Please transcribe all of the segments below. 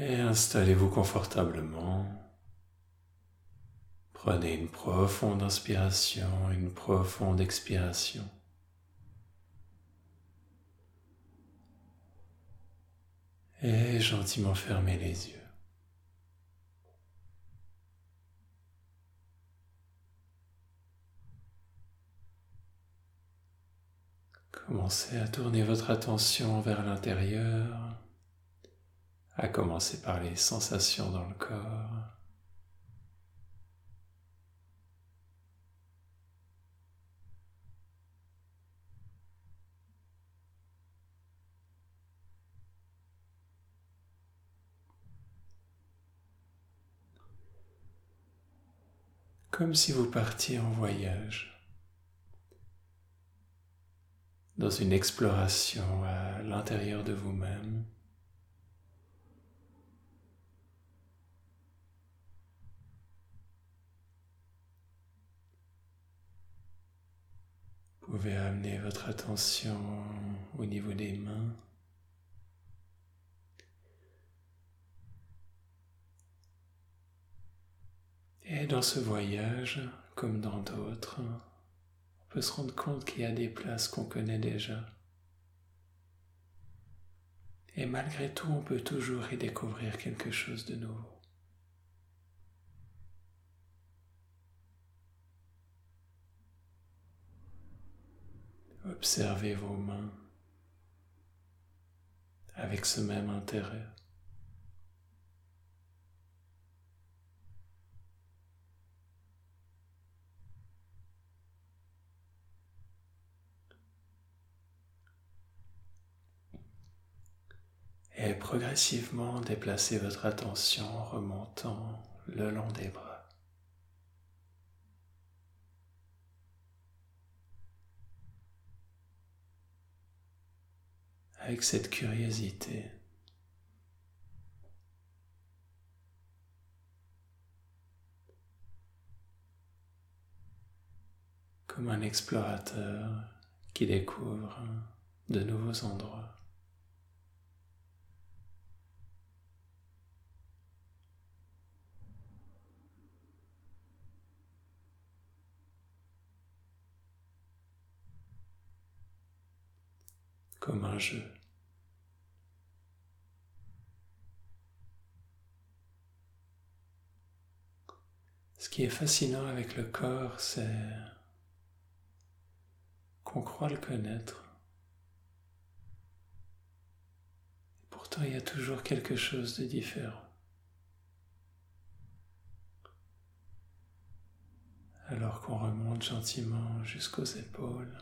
Et installez-vous confortablement. Prenez une profonde inspiration, une profonde expiration. Et gentiment fermez les yeux. Commencez à tourner votre attention vers l'intérieur, à commencer par les sensations dans le corps. Comme si vous partiez en voyage. dans une exploration à l'intérieur de vous-même. Vous pouvez amener votre attention au niveau des mains. Et dans ce voyage, comme dans d'autres, on peut se rendre compte qu'il y a des places qu'on connaît déjà. Et malgré tout, on peut toujours y découvrir quelque chose de nouveau. Observez vos mains avec ce même intérêt. et progressivement déplacez votre attention en remontant le long des bras. Avec cette curiosité, comme un explorateur qui découvre de nouveaux endroits. comme un jeu. Qui est fascinant avec le corps, c'est qu'on croit le connaître. Pourtant, il y a toujours quelque chose de différent. Alors qu'on remonte gentiment jusqu'aux épaules.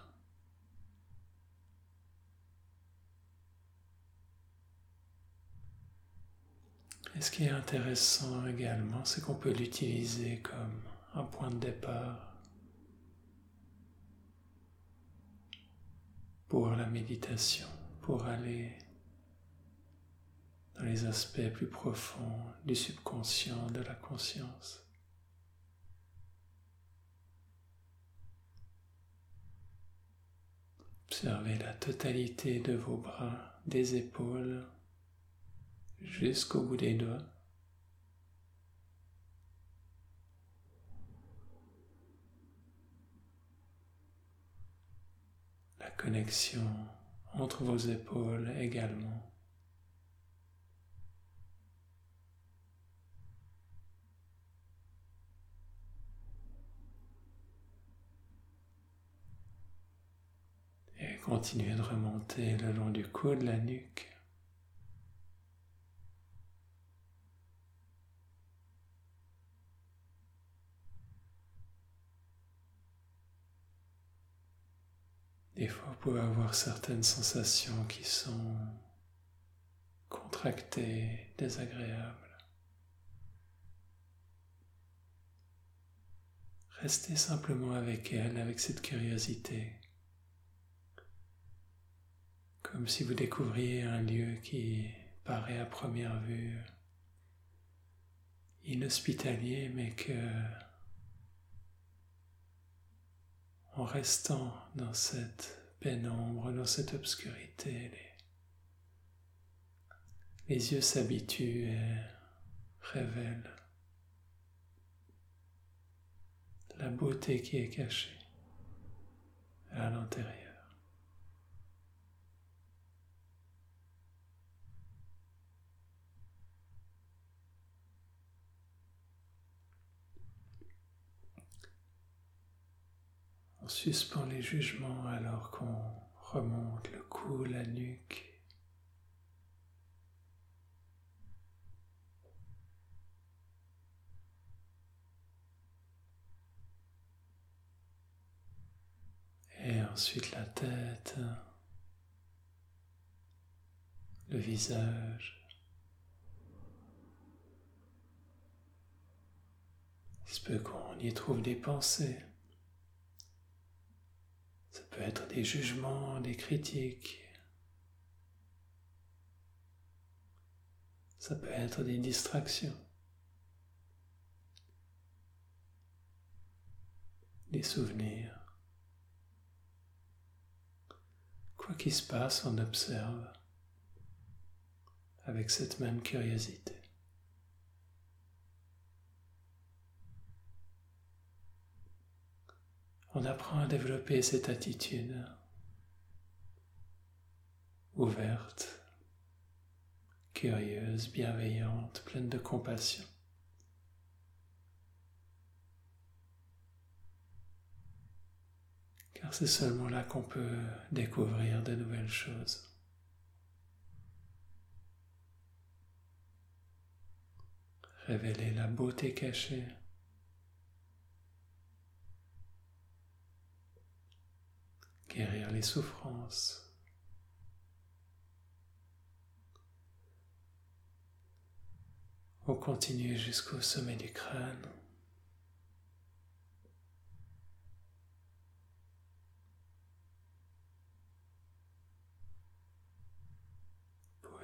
Et ce qui est intéressant également, c'est qu'on peut l'utiliser comme un point de départ pour la méditation, pour aller dans les aspects plus profonds du subconscient, de la conscience. Observez la totalité de vos bras, des épaules, jusqu'au bout des doigts. La connexion entre vos épaules également. Et continuez de remonter le long du cou de la nuque. Des fois, vous pouvez avoir certaines sensations qui sont contractées, désagréables. Restez simplement avec elles, avec cette curiosité, comme si vous découvriez un lieu qui paraît à première vue inhospitalier, mais que en restant dans cette pénombre, dans cette obscurité, les yeux s'habituent et révèlent la beauté qui est cachée à l'intérieur. On suspend les jugements alors qu'on remonte le cou, la nuque. Et ensuite la tête, le visage. Il se peut qu'on y trouve des pensées. Ça peut être des jugements, des critiques. Ça peut être des distractions. Des souvenirs. Quoi qu'il se passe, on observe avec cette même curiosité. On apprend à développer cette attitude ouverte, curieuse, bienveillante, pleine de compassion. car c'est seulement là qu'on peut découvrir de nouvelles choses. Révéler la beauté cachée. Guérir les souffrances. On continue jusqu'au sommet du crâne.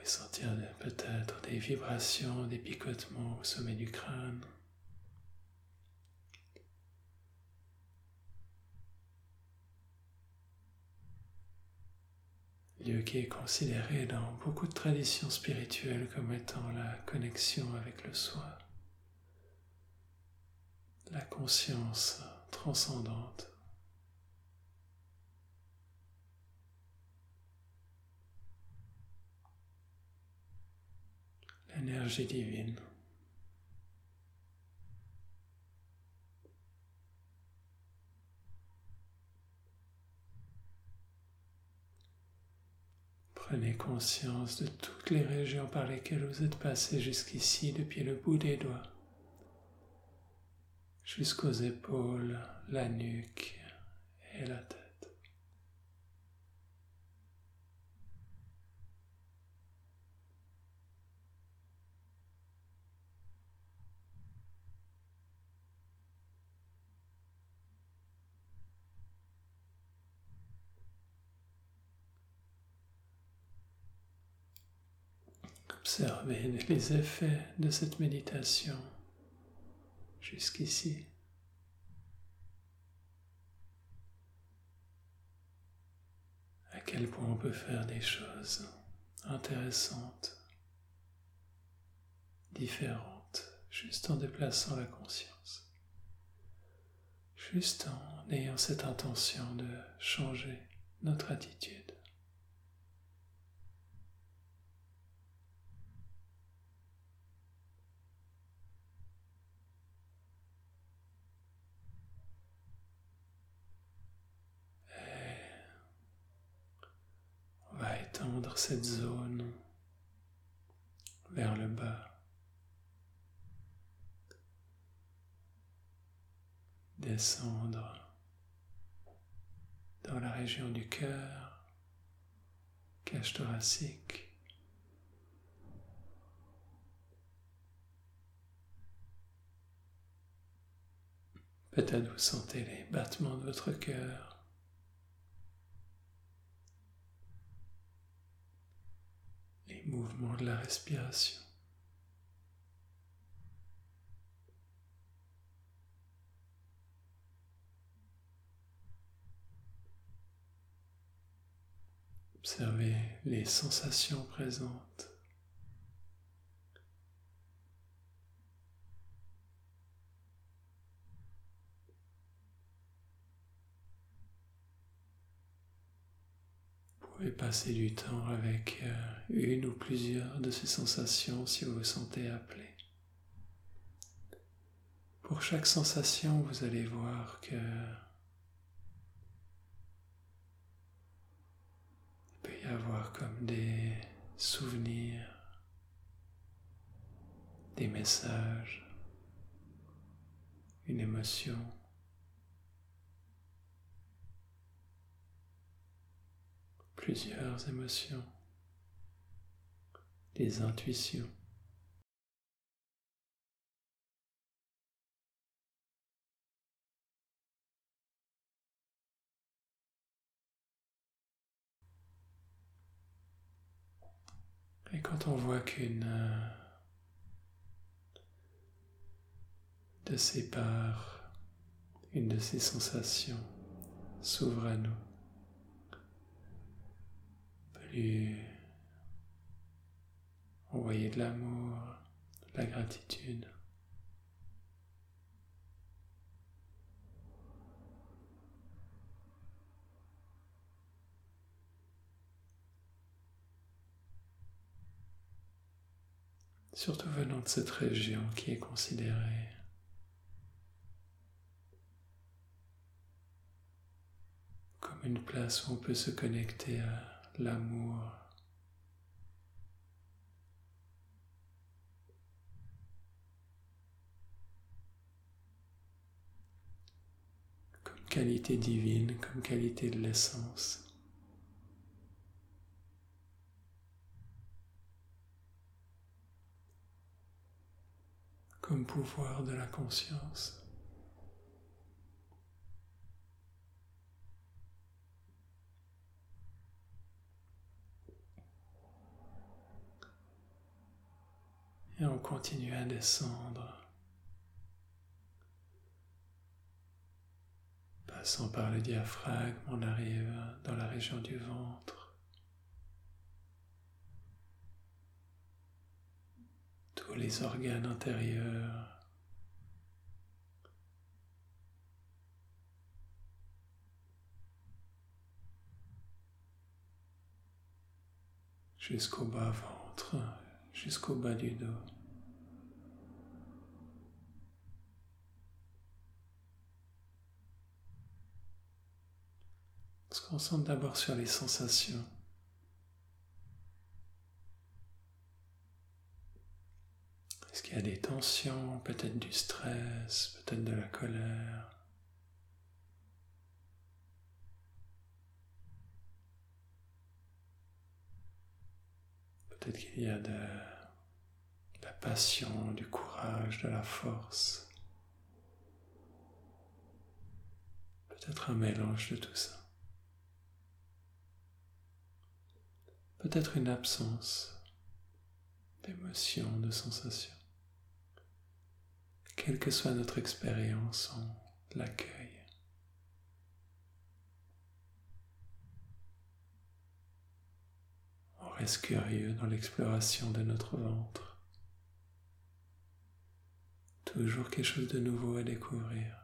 sentir peut-être des vibrations, des picotements au sommet du crâne. Lieu qui est considéré dans beaucoup de traditions spirituelles comme étant la connexion avec le soi, la conscience transcendante. l'énergie divine. Conscience de toutes les régions par lesquelles vous êtes passé jusqu'ici depuis le bout des doigts jusqu'aux épaules, la nuque et la tête. Observez les effets de cette méditation jusqu'ici. À quel point on peut faire des choses intéressantes, différentes, juste en déplaçant la conscience, juste en ayant cette intention de changer notre attitude. Cette zone vers le bas. Descendre dans la région du cœur, cage thoracique. Peut-être vous sentez les battements de votre cœur. Mouvement de la respiration. Observez les sensations présentes pouvez passer du temps avec euh, une ou plusieurs de ces sensations si vous vous sentez appelé. Pour chaque sensation, vous allez voir que il peut y avoir comme des souvenirs, des messages, une émotion. Plusieurs émotions, des intuitions. Et quand on voit qu'une euh, de ces parts, une de ces sensations s'ouvre à nous, envoyer de l'amour, de la gratitude. surtout venant de cette région qui est considérée comme une place où on peut se connecter à l'amour. comme qualité divine, comme qualité de l'essence. comme pouvoir de la conscience. Et on continue à descendre, passant par le diaphragme, on arrive dans la région du ventre. Tous les organes intérieurs. jusqu'au bas ventre, jusqu'au bas du dos. On se concentre d'abord sur les sensations. Est-ce qu'il y a des tensions, peut-être du stress, peut-être de la colère? Peut-être qu'il y a de, la passion, du courage, de la force. Peut-être un mélange de tout ça. Peut-être une absence d'émotion, de sensation. Quelle que soit notre expérience, on l'accueille. reste curieux dans l'exploration de notre ventre. Toujours quelque chose de nouveau à découvrir.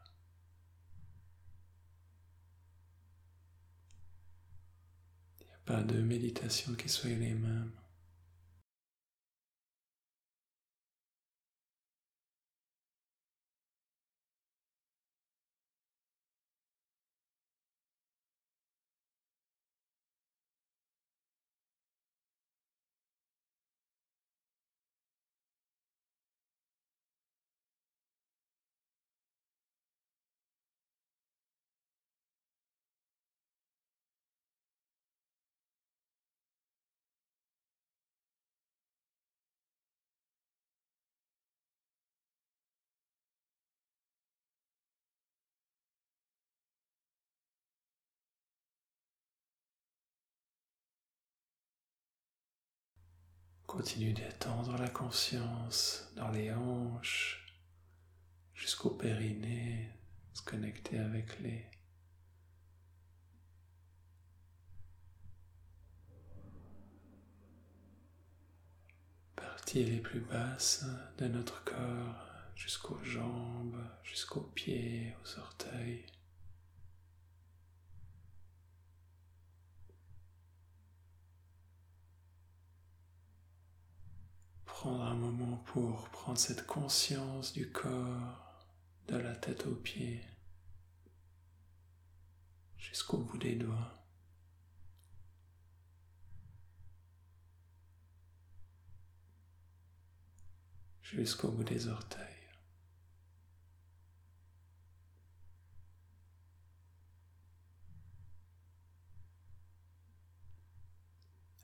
Il n'y a pas de méditation qui soit les mêmes. Continue d'étendre la conscience dans les hanches jusqu'au périnée, se connecter avec les parties les plus basses de notre corps jusqu'aux jambes, jusqu'aux pieds, aux orteils. Prendre un moment pour prendre cette conscience du corps, de la tête aux pieds, jusqu'au bout des doigts. jusqu'au bout des orteils.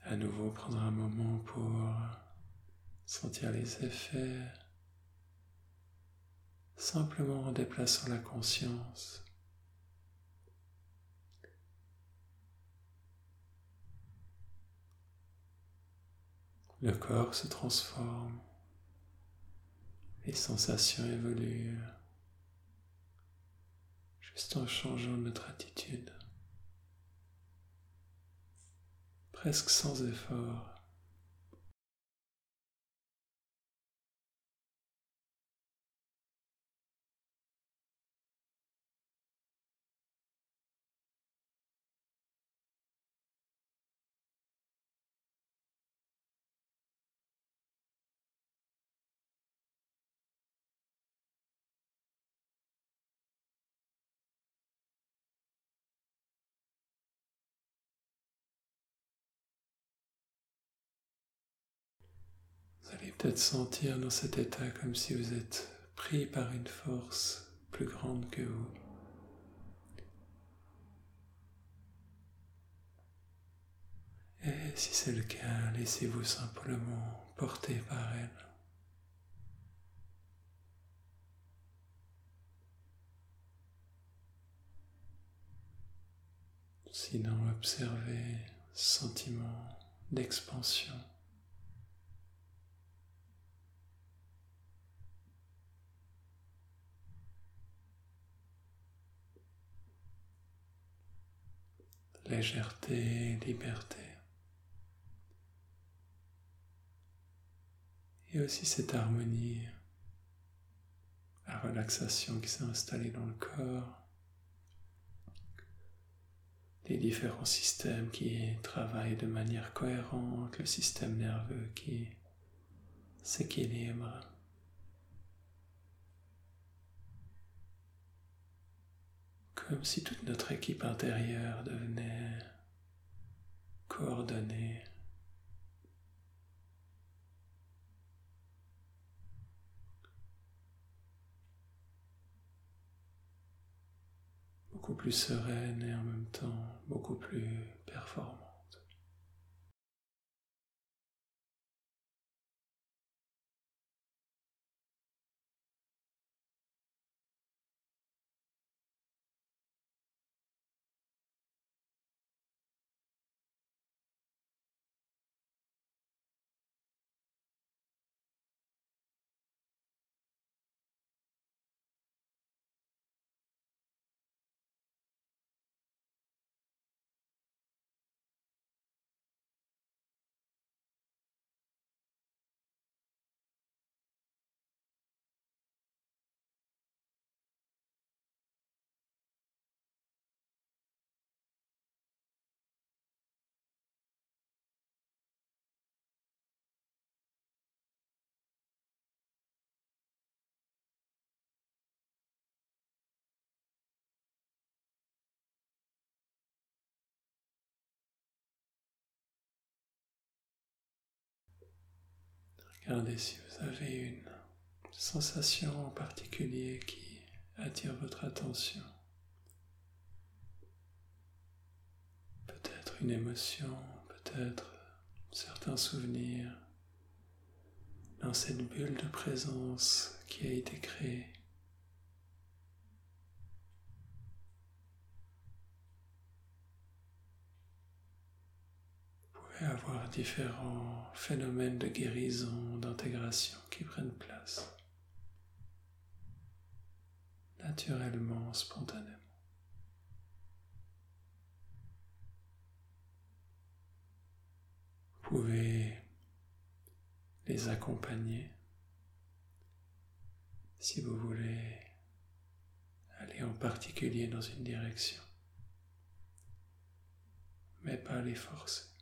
À nouveau prendre un moment pour sentir les effets, simplement en déplaçant la conscience. Le corps se transforme, les sensations évoluent juste en changeant notre attitude. presque sans effort. Vous allez peut-être sentir dans cet état comme si vous êtes pris par une force plus grande que vous. Et si c'est le cas, laissez-vous simplement porter par elle. Sinon, observez ce sentiment d'expansion. Légèreté, liberté. Et aussi cette harmonie, la relaxation qui s'est installée dans le corps, les différents systèmes qui travaillent de manière cohérente, le système nerveux qui s'équilibre. Comme si toute notre équipe intérieure devenait coordonnée. beaucoup plus sereine et en même temps beaucoup plus performante. Regardez si vous avez une sensation en particulier qui attire votre attention. Peut-être une émotion, peut-être certains souvenirs dans cette bulle de présence qui a été créée. Avoir différents phénomènes de guérison, d'intégration qui prennent place naturellement, spontanément. Vous pouvez les accompagner si vous voulez aller en particulier dans une direction, mais pas les forcer.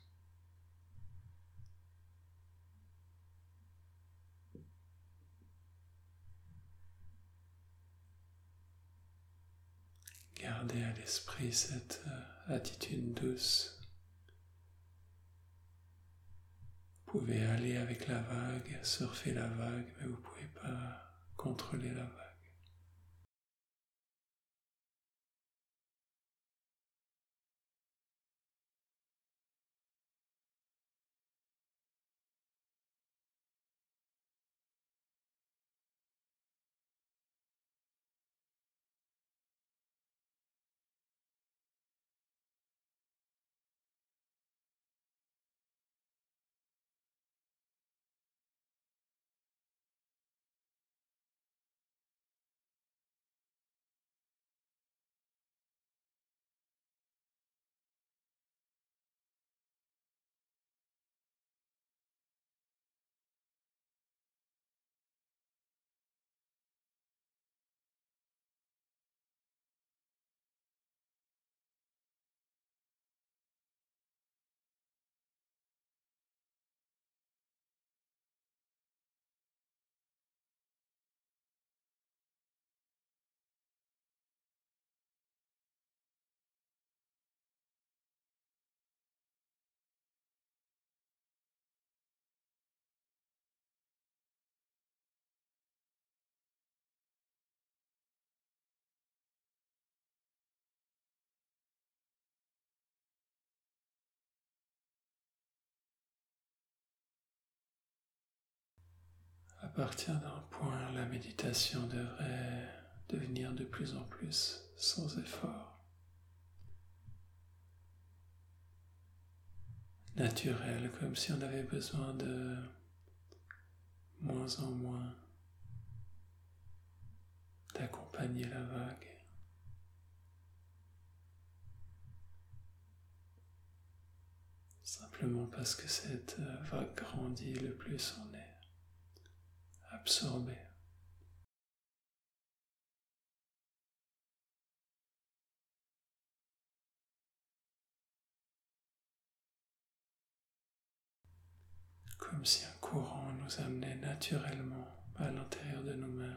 À l'esprit cette euh, attitude douce. Vous pouvez aller avec la vague, surfer la vague, mais vous ne pouvez pas contrôler la vague. Partir d'un point, la méditation devrait devenir de plus en plus sans effort. Naturel, comme si on avait besoin de moins en moins d'accompagner la vague. Simplement parce que cette vague grandit, le plus on est absorbé. Comme si un courant nous amenait naturellement à l'intérieur de nous-mêmes.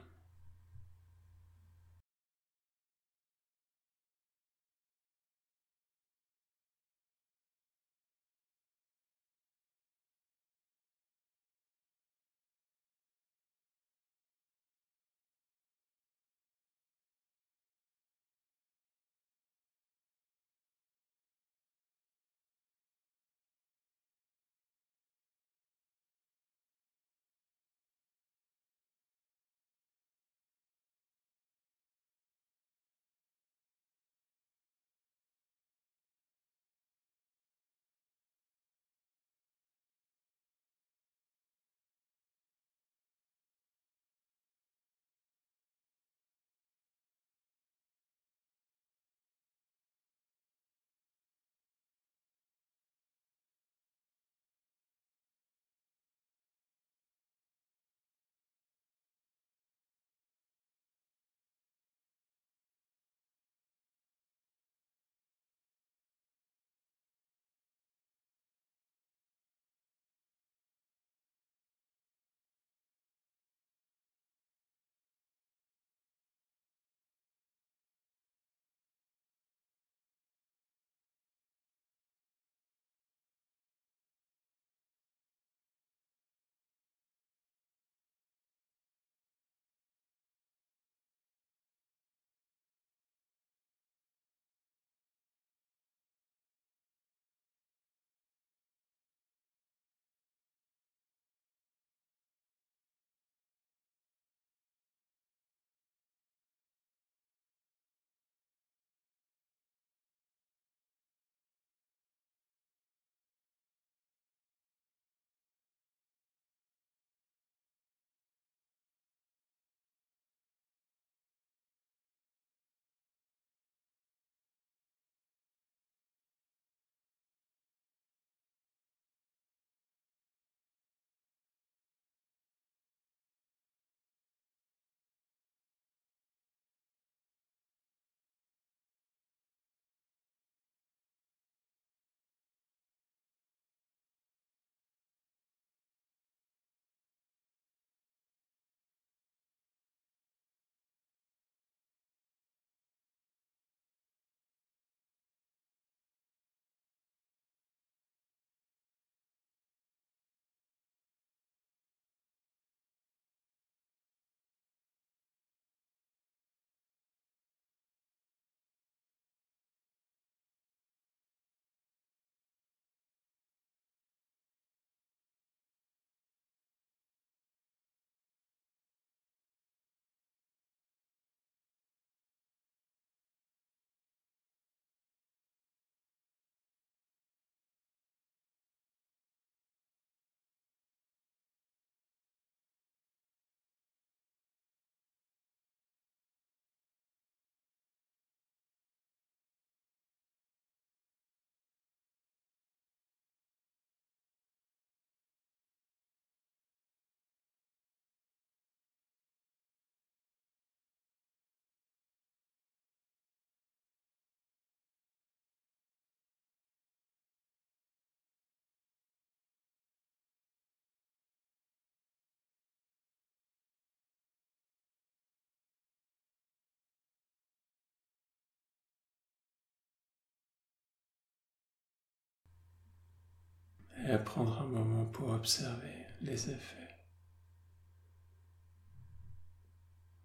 Et à prendre un moment pour observer les effets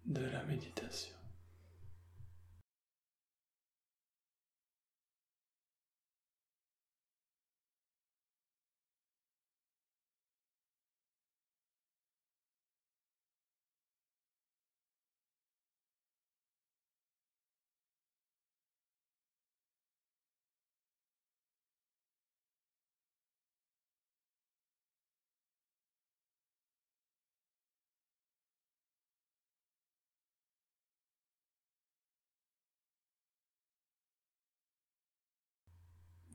de la méditation.